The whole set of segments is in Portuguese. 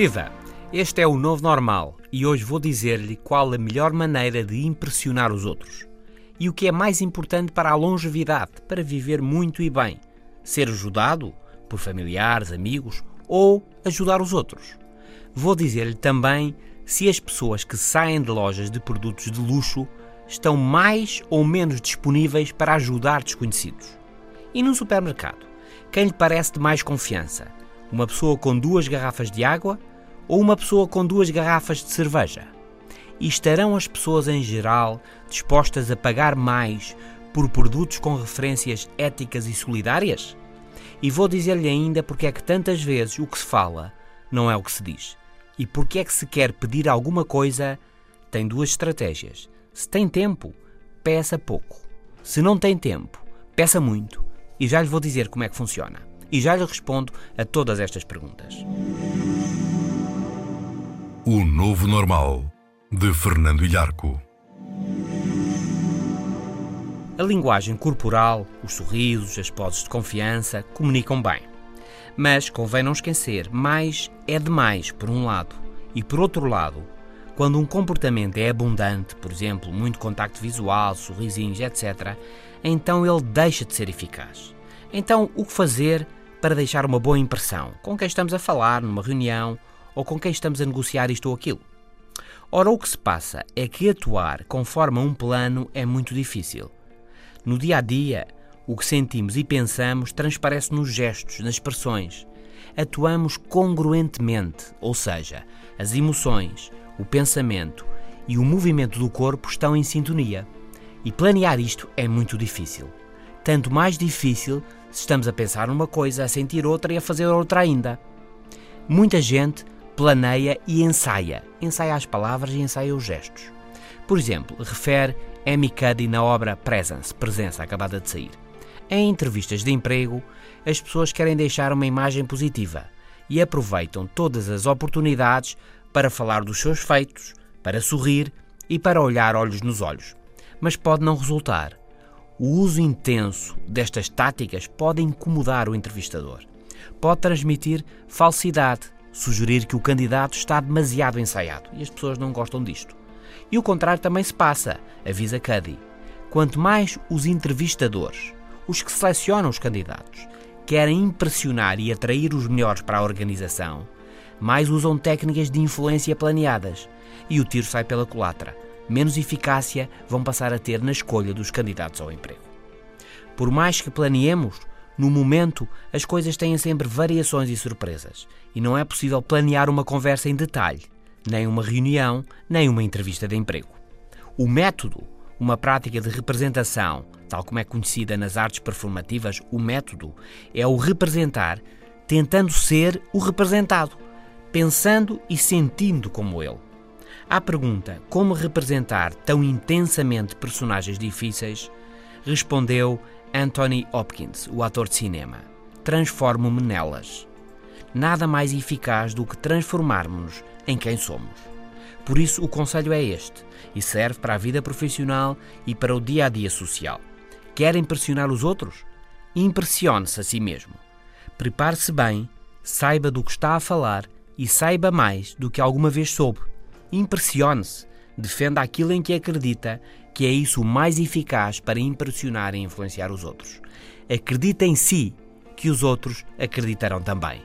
Viva! Este é o novo normal e hoje vou dizer-lhe qual a melhor maneira de impressionar os outros. E o que é mais importante para a longevidade, para viver muito e bem: ser ajudado por familiares, amigos ou ajudar os outros. Vou dizer-lhe também se as pessoas que saem de lojas de produtos de luxo estão mais ou menos disponíveis para ajudar desconhecidos. E no supermercado, quem lhe parece de mais confiança? Uma pessoa com duas garrafas de água ou uma pessoa com duas garrafas de cerveja? E estarão as pessoas em geral dispostas a pagar mais por produtos com referências éticas e solidárias? E vou dizer-lhe ainda porque é que tantas vezes o que se fala não é o que se diz. E porque é que se quer pedir alguma coisa, tem duas estratégias. Se tem tempo, peça pouco. Se não tem tempo, peça muito. E já lhe vou dizer como é que funciona. E já lhe respondo a todas estas perguntas. O Novo Normal, de Fernando Ilharco. A linguagem corporal, os sorrisos, as poses de confiança comunicam bem. Mas convém não esquecer, mais é demais, por um lado. E por outro lado, quando um comportamento é abundante, por exemplo, muito contacto visual, sorrisinhos, etc., então ele deixa de ser eficaz. Então, o que fazer para deixar uma boa impressão com quem estamos a falar numa reunião ou com quem estamos a negociar isto ou aquilo? Ora, o que se passa é que atuar conforme um plano é muito difícil. No dia a dia, o que sentimos e pensamos transparece nos gestos, nas expressões. Atuamos congruentemente, ou seja, as emoções, o pensamento e o movimento do corpo estão em sintonia. E planear isto é muito difícil. Tanto mais difícil se estamos a pensar numa coisa, a sentir outra e a fazer outra ainda. Muita gente planeia e ensaia. Ensaia as palavras e ensaia os gestos. Por exemplo, refere Amy Cuddy na obra Presence, Presença, acabada de sair. Em entrevistas de emprego, as pessoas querem deixar uma imagem positiva e aproveitam todas as oportunidades para falar dos seus feitos, para sorrir e para olhar olhos nos olhos. Mas pode não resultar. O uso intenso destas táticas pode incomodar o entrevistador. Pode transmitir falsidade, sugerir que o candidato está demasiado ensaiado e as pessoas não gostam disto. E o contrário também se passa, avisa Cuddy. Quanto mais os entrevistadores, os que selecionam os candidatos, querem impressionar e atrair os melhores para a organização, mais usam técnicas de influência planeadas e o tiro sai pela culatra menos eficácia vão passar a ter na escolha dos candidatos ao emprego. Por mais que planeemos, no momento as coisas têm sempre variações e surpresas, e não é possível planear uma conversa em detalhe, nem uma reunião, nem uma entrevista de emprego. O método, uma prática de representação, tal como é conhecida nas artes performativas, o método é o representar tentando ser o representado, pensando e sentindo como ele. À pergunta como representar tão intensamente personagens difíceis, respondeu Anthony Hopkins, o ator de cinema: Transformo-me nelas. Nada mais eficaz do que transformarmos-nos em quem somos. Por isso, o conselho é este e serve para a vida profissional e para o dia a dia social. Quer impressionar os outros? Impressione-se a si mesmo. Prepare-se bem, saiba do que está a falar e saiba mais do que alguma vez soube Impressione-se, defenda aquilo em que acredita, que é isso o mais eficaz para impressionar e influenciar os outros. Acredite em si, que os outros acreditarão também.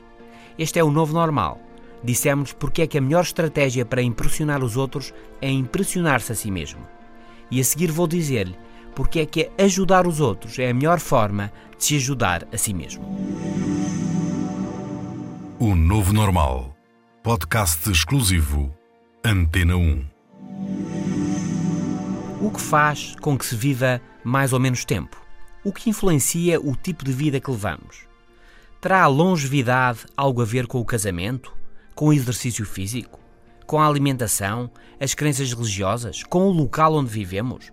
Este é o novo normal. Dissemos porque é que a melhor estratégia para impressionar os outros é impressionar-se a si mesmo. E a seguir vou dizer-lhe porque é que ajudar os outros é a melhor forma de se ajudar a si mesmo. O Novo Normal. Podcast exclusivo Antena 1. O que faz com que se viva mais ou menos tempo? O que influencia o tipo de vida que levamos? Terá a longevidade algo a ver com o casamento? Com o exercício físico? Com a alimentação? As crenças religiosas? Com o local onde vivemos?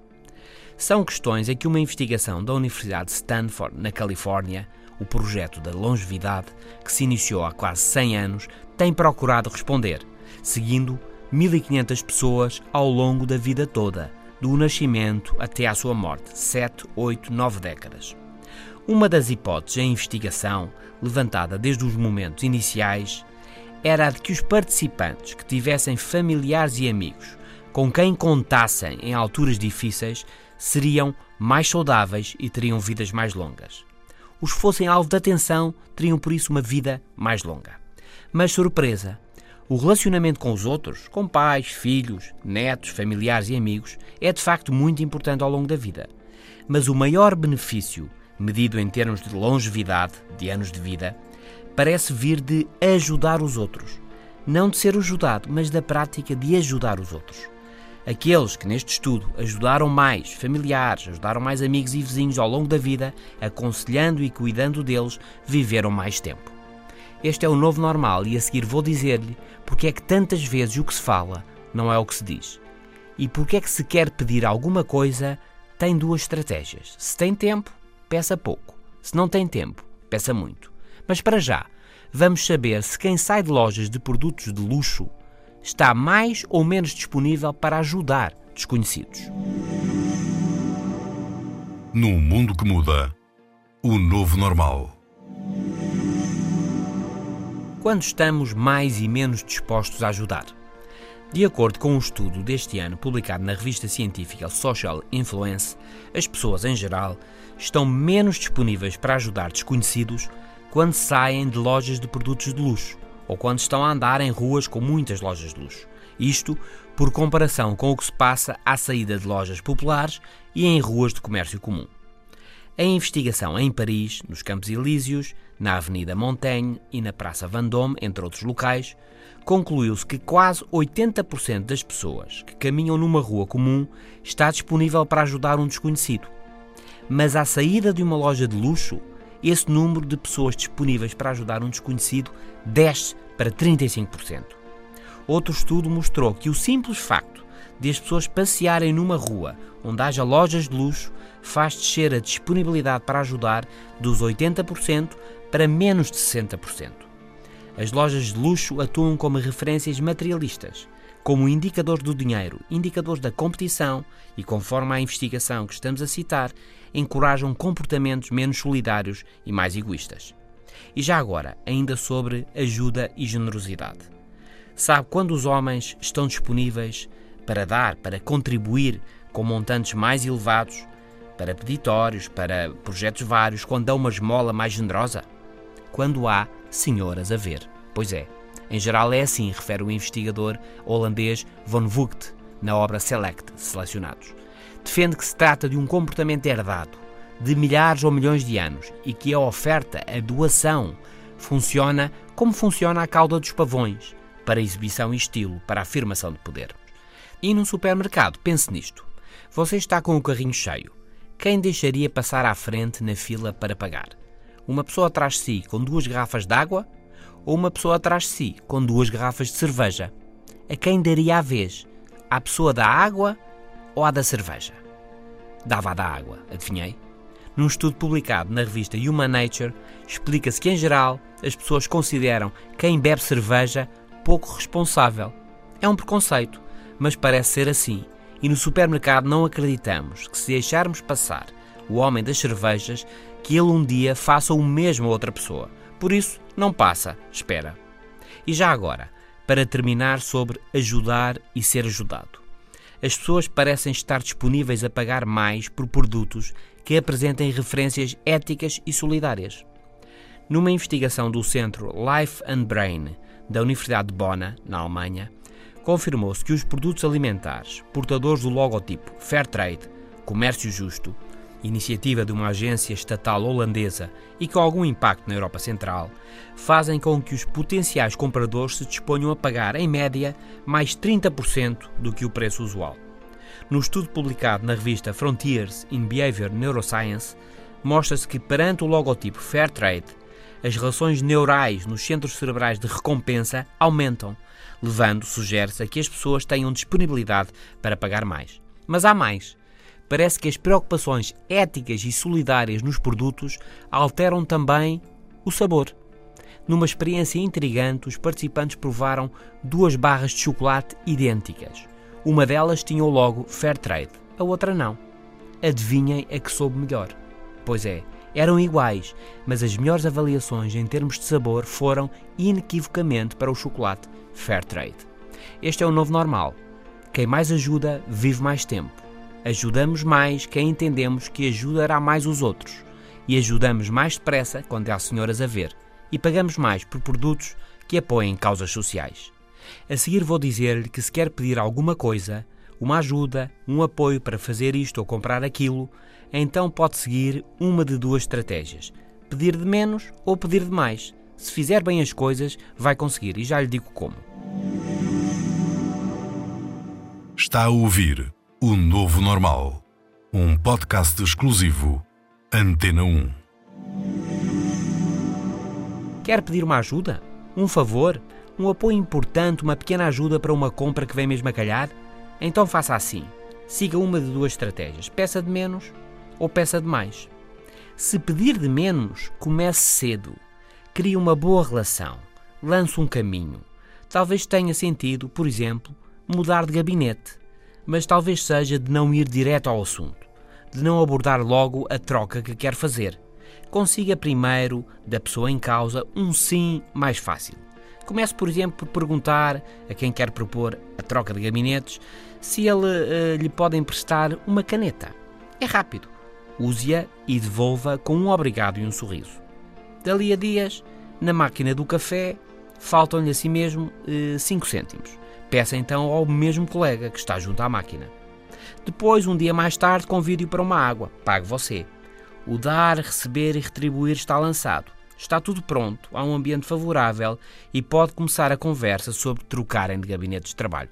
São questões a que uma investigação da Universidade de Stanford, na Califórnia, o projeto da longevidade, que se iniciou há quase 100 anos, tem procurado responder, seguindo 1.500 pessoas ao longo da vida toda, do nascimento até à sua morte, 7, 8, 9 décadas. Uma das hipóteses em investigação, levantada desde os momentos iniciais, era a de que os participantes que tivessem familiares e amigos com quem contassem em alturas difíceis seriam mais saudáveis e teriam vidas mais longas. Os que fossem alvo de atenção teriam por isso uma vida mais longa. Mas surpresa, o relacionamento com os outros, com pais, filhos, netos, familiares e amigos, é de facto muito importante ao longo da vida. Mas o maior benefício, medido em termos de longevidade, de anos de vida, parece vir de ajudar os outros. Não de ser ajudado, mas da prática de ajudar os outros. Aqueles que neste estudo ajudaram mais familiares, ajudaram mais amigos e vizinhos ao longo da vida, aconselhando e cuidando deles, viveram mais tempo. Este é o novo normal e a seguir vou dizer-lhe porque é que tantas vezes o que se fala não é o que se diz. E porque é que se quer pedir alguma coisa, tem duas estratégias. Se tem tempo, peça pouco. Se não tem tempo, peça muito. Mas para já, vamos saber se quem sai de lojas de produtos de luxo está mais ou menos disponível para ajudar desconhecidos. Num mundo que muda, o novo normal. Quando estamos mais e menos dispostos a ajudar? De acordo com um estudo deste ano publicado na revista científica Social Influence, as pessoas em geral estão menos disponíveis para ajudar desconhecidos quando saem de lojas de produtos de luxo ou quando estão a andar em ruas com muitas lojas de luxo. Isto por comparação com o que se passa à saída de lojas populares e em ruas de comércio comum. A investigação em Paris, nos Campos Elíseos, na Avenida Montaigne e na Praça Vendôme, entre outros locais, concluiu-se que quase 80% das pessoas que caminham numa rua comum está disponível para ajudar um desconhecido. Mas à saída de uma loja de luxo, esse número de pessoas disponíveis para ajudar um desconhecido desce para 35%. Outro estudo mostrou que o simples facto de as pessoas passearem numa rua onde haja lojas de luxo faz descer a disponibilidade para ajudar dos 80% para menos de 60%. As lojas de luxo atuam como referências materialistas, como indicadores do dinheiro, indicadores da competição e, conforme a investigação que estamos a citar, encorajam comportamentos menos solidários e mais egoístas. E já agora, ainda sobre ajuda e generosidade. Sabe quando os homens estão disponíveis para dar, para contribuir com montantes mais elevados, para peditórios, para projetos vários, quando dão uma esmola mais generosa? Quando há senhoras a ver. Pois é, em geral é assim, refere o investigador holandês Von Vugt na obra Select, Selecionados. Defende que se trata de um comportamento herdado de milhares ou milhões de anos e que a oferta, a doação, funciona como funciona a cauda dos pavões, para exibição e estilo, para afirmação de poder. E num supermercado, pense nisto. Você está com o carrinho cheio. Quem deixaria passar à frente na fila para pagar? Uma pessoa atrás de si com duas garrafas de água ou uma pessoa atrás de si com duas garrafas de cerveja? A quem daria a vez? À pessoa da água ou à da cerveja? Dava da água, adivinhei? Num estudo publicado na revista Human Nature, explica-se que, em geral, as pessoas consideram quem bebe cerveja pouco responsável. É um preconceito, mas parece ser assim. E no supermercado não acreditamos que, se deixarmos passar o homem das cervejas, que ele um dia faça o mesmo a outra pessoa. Por isso, não passa, espera. E já agora, para terminar sobre ajudar e ser ajudado. As pessoas parecem estar disponíveis a pagar mais por produtos que apresentem referências éticas e solidárias. Numa investigação do Centro Life and Brain da Universidade de Bona, na Alemanha, confirmou-se que os produtos alimentares portadores do logotipo Fairtrade, Comércio Justo, iniciativa de uma agência estatal holandesa e com algum impacto na Europa Central, fazem com que os potenciais compradores se disponham a pagar, em média, mais 30% do que o preço usual. No estudo publicado na revista Frontiers in Behavior Neuroscience, mostra-se que perante o logotipo Fairtrade, as relações neurais nos centros cerebrais de recompensa aumentam, levando, sugere-se, a que as pessoas tenham disponibilidade para pagar mais. Mas há mais. Parece que as preocupações éticas e solidárias nos produtos alteram também o sabor. Numa experiência intrigante, os participantes provaram duas barras de chocolate idênticas. Uma delas tinha o logo Fairtrade, a outra não. Adivinhem a que soube melhor. Pois é, eram iguais, mas as melhores avaliações em termos de sabor foram inequivocamente para o chocolate Fairtrade. Este é o novo normal. Quem mais ajuda vive mais tempo. Ajudamos mais quem entendemos que ajudará mais os outros. E ajudamos mais depressa quando há senhoras a ver. E pagamos mais por produtos que apoiem causas sociais. A seguir vou dizer-lhe que se quer pedir alguma coisa, uma ajuda, um apoio para fazer isto ou comprar aquilo, então pode seguir uma de duas estratégias: pedir de menos ou pedir de mais. Se fizer bem as coisas, vai conseguir e já lhe digo como. Está a ouvir O Novo Normal, um podcast exclusivo Antena 1. Quer pedir uma ajuda? Um favor? Um apoio importante, uma pequena ajuda para uma compra que vem mesmo a calhar? Então faça assim. Siga uma de duas estratégias: peça de menos ou peça de mais. Se pedir de menos, comece cedo. Crie uma boa relação. Lance um caminho. Talvez tenha sentido, por exemplo, mudar de gabinete, mas talvez seja de não ir direto ao assunto, de não abordar logo a troca que quer fazer. Consiga primeiro, da pessoa em causa, um sim mais fácil. Comece, por exemplo, por perguntar a quem quer propor a troca de gabinetes se ele uh, lhe pode emprestar uma caneta. É rápido use-a e devolva com um obrigado e um sorriso. Dali a dias, na máquina do café, faltam-lhe a si mesmo 5 eh, cêntimos. Peça então ao mesmo colega que está junto à máquina. Depois, um dia mais tarde, convide-o para uma água. Pague você. O dar, receber e retribuir está lançado. Está tudo pronto, há um ambiente favorável e pode começar a conversa sobre trocarem de gabinetes de trabalho.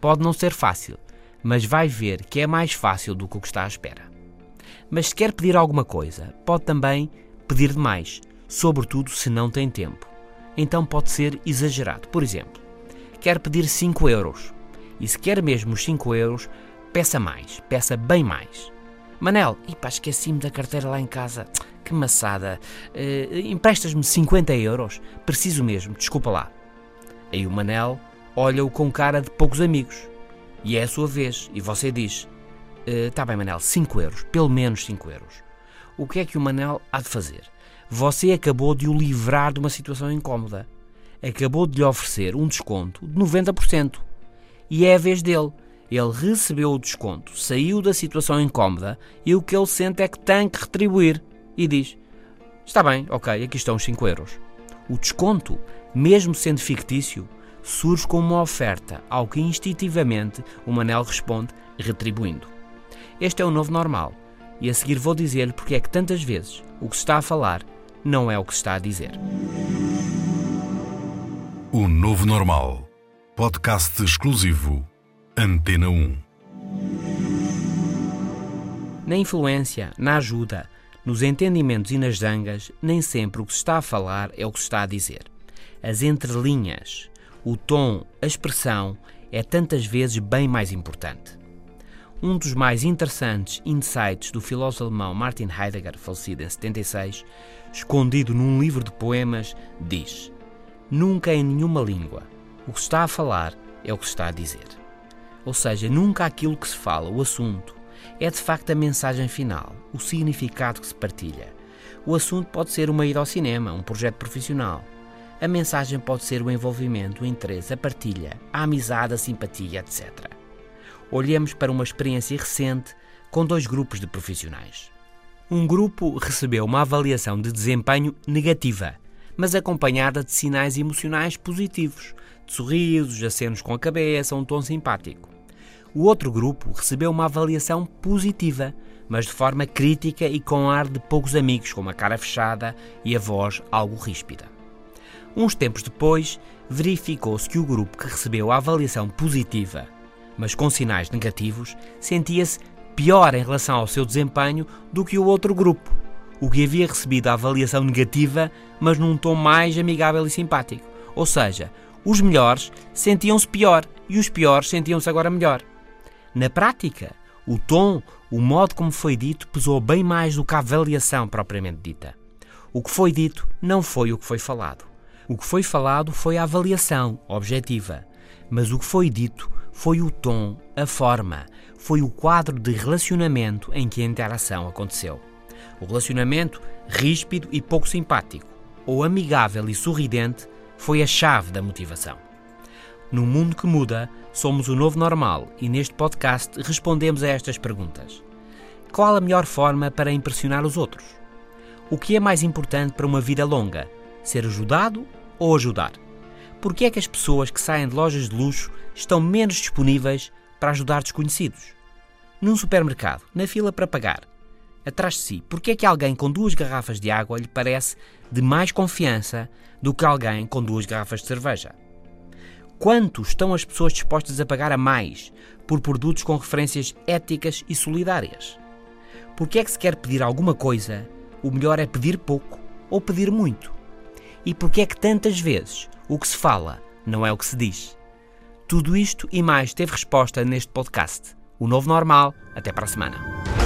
Pode não ser fácil, mas vai ver que é mais fácil do que o que está à espera. Mas se quer pedir alguma coisa, pode também pedir demais, sobretudo se não tem tempo. Então pode ser exagerado. Por exemplo, quer pedir 5 euros. E se quer mesmo os 5 euros, peça mais, peça bem mais. Manel, pá, esqueci-me da carteira lá em casa. Que maçada. Uh, Emprestas-me 50 euros? Preciso mesmo, desculpa lá. Aí o Manel olha-o com cara de poucos amigos. E é a sua vez, e você diz: Está eh, uh, bem, Manel, 5 euros, pelo menos 5 euros. O que é que o Manel há de fazer? Você acabou de o livrar de uma situação incómoda. Acabou de lhe oferecer um desconto de 90%. E é a vez dele. Ele recebeu o desconto, saiu da situação incómoda e o que ele sente é que tem que retribuir. E diz: Está bem, ok, aqui estão os 5 euros. O desconto, mesmo sendo fictício, surge como uma oferta, ao que instintivamente o Manel responde retribuindo. Este é o novo normal. E a seguir vou dizer-lhe porque é que tantas vezes o que se está a falar não é o que se está a dizer. O Novo Normal. Podcast exclusivo. Antena 1. Na influência, na ajuda, nos entendimentos e nas zangas, nem sempre o que se está a falar é o que se está a dizer. As entrelinhas, o tom, a expressão é tantas vezes bem mais importante. Um dos mais interessantes insights do filósofo alemão Martin Heidegger, falecido em 76, escondido num livro de poemas, diz: Nunca em nenhuma língua o que está a falar é o que está a dizer. Ou seja, nunca aquilo que se fala, o assunto, é de facto a mensagem final, o significado que se partilha. O assunto pode ser uma ida ao cinema, um projeto profissional. A mensagem pode ser o envolvimento, o interesse, a partilha, a amizade, a simpatia, etc olhemos para uma experiência recente com dois grupos de profissionais. Um grupo recebeu uma avaliação de desempenho negativa, mas acompanhada de sinais emocionais positivos, de sorrisos, acenos com a cabeça, um tom simpático. O outro grupo recebeu uma avaliação positiva, mas de forma crítica e com ar de poucos amigos, com uma cara fechada e a voz algo ríspida. Uns tempos depois, verificou-se que o grupo que recebeu a avaliação positiva mas com sinais negativos, sentia-se pior em relação ao seu desempenho do que o outro grupo. o que havia recebido a avaliação negativa, mas num tom mais amigável e simpático. Ou seja, os melhores sentiam-se pior e os piores sentiam-se agora melhor. Na prática, o tom, o modo como foi dito, pesou bem mais do que a avaliação propriamente dita. O que foi dito não foi o que foi falado. O que foi falado foi a avaliação objetiva, mas o que foi dito foi o tom, a forma, foi o quadro de relacionamento em que a interação aconteceu. O relacionamento, ríspido e pouco simpático, ou amigável e sorridente, foi a chave da motivação. No mundo que muda, somos o novo normal e neste podcast respondemos a estas perguntas. Qual a melhor forma para impressionar os outros? O que é mais importante para uma vida longa? Ser ajudado ou ajudar? Por que é que as pessoas que saem de lojas de luxo estão menos disponíveis para ajudar desconhecidos? Num supermercado, na fila para pagar, atrás de si, por que é que alguém com duas garrafas de água lhe parece de mais confiança do que alguém com duas garrafas de cerveja? Quanto estão as pessoas dispostas a pagar a mais por produtos com referências éticas e solidárias? Por que é que se quer pedir alguma coisa, o melhor é pedir pouco ou pedir muito? E por que é que tantas vezes o que se fala não é o que se diz? Tudo isto e mais teve resposta neste podcast. O novo normal. Até para a semana.